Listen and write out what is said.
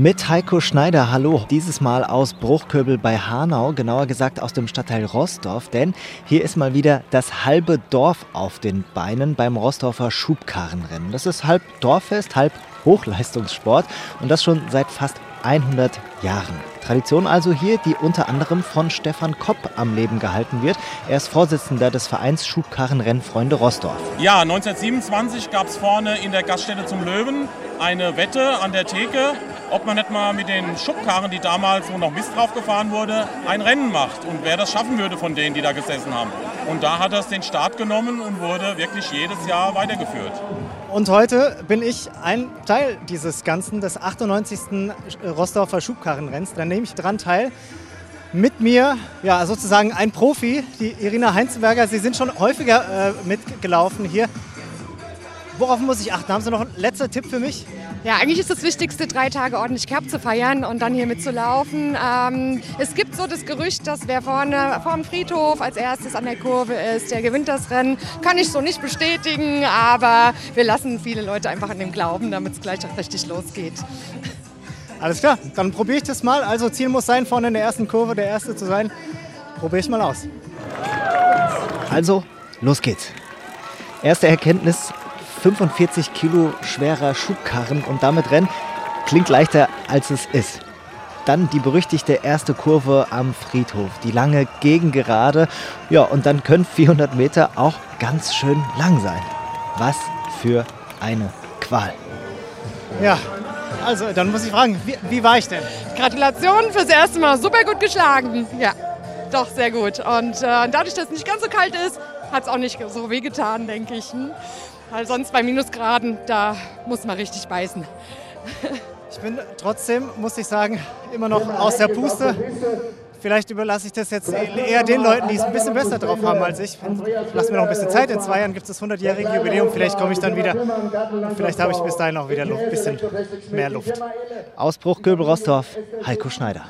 Mit Heiko Schneider, hallo. Dieses Mal aus Bruchköbel bei Hanau, genauer gesagt aus dem Stadtteil Rostorf, denn hier ist mal wieder das halbe Dorf auf den Beinen beim Rostorfer Schubkarrenrennen. Das ist halb Dorffest, halb Hochleistungssport und das schon seit fast 100 Jahren. Tradition also hier, die unter anderem von Stefan Kopp am Leben gehalten wird. Er ist Vorsitzender des Vereins Schubkarrenrennfreunde Rostorf. Ja, 1927 gab es vorne in der Gaststätte zum Löwen eine Wette an der Theke, ob man nicht mal mit den Schubkarren, die damals, wo noch Mist drauf gefahren wurde, ein Rennen macht und wer das schaffen würde von denen, die da gesessen haben. Und da hat das den Start genommen und wurde wirklich jedes Jahr weitergeführt. Und heute bin ich ein Teil dieses Ganzen, des 98. Rossdorfer Schubkarrenrenns. Da nehme ich dran teil. Mit mir, ja, sozusagen ein Profi, die Irina Heinzenberger. Sie sind schon häufiger äh, mitgelaufen hier. Worauf muss ich achten? Haben Sie noch einen letzten Tipp für mich? Ja, eigentlich ist das Wichtigste, drei Tage ordentlich Cup zu feiern und dann hier mitzulaufen. Ähm, es gibt so das Gerücht, dass wer vorne vor dem Friedhof als erstes an der Kurve ist, der gewinnt das Rennen. Kann ich so nicht bestätigen, aber wir lassen viele Leute einfach an dem glauben, damit es gleich auch richtig losgeht. Alles klar, dann probiere ich das mal. Also Ziel muss sein, vorne in der ersten Kurve der Erste zu sein. Probiere ich mal aus. Also, los geht's. Erste Erkenntnis, 45 Kilo schwerer Schubkarren und damit Rennen klingt leichter als es ist. Dann die berüchtigte erste Kurve am Friedhof, die lange Gegengerade. Ja, und dann können 400 Meter auch ganz schön lang sein. Was für eine Qual. Ja, also dann muss ich fragen, wie, wie war ich denn? Gratulation fürs erste Mal, super gut geschlagen. Ja, doch, sehr gut. Und äh, dadurch, dass es nicht ganz so kalt ist, hat es auch nicht so wehgetan, denke ich. Hm? Weil sonst bei Minusgraden, da muss man richtig beißen. Ich bin trotzdem, muss ich sagen, immer noch aus der Puste. Vielleicht überlasse ich das jetzt eher den Leuten, die es ein bisschen besser drauf haben als ich. Lass mir noch ein bisschen Zeit. In zwei Jahren gibt es das 100-jährige Jubiläum. Vielleicht komme ich dann wieder. Vielleicht habe ich bis dahin auch wieder ein bisschen mehr Luft. Ausbruch Göbel Rostorf, Heiko Schneider.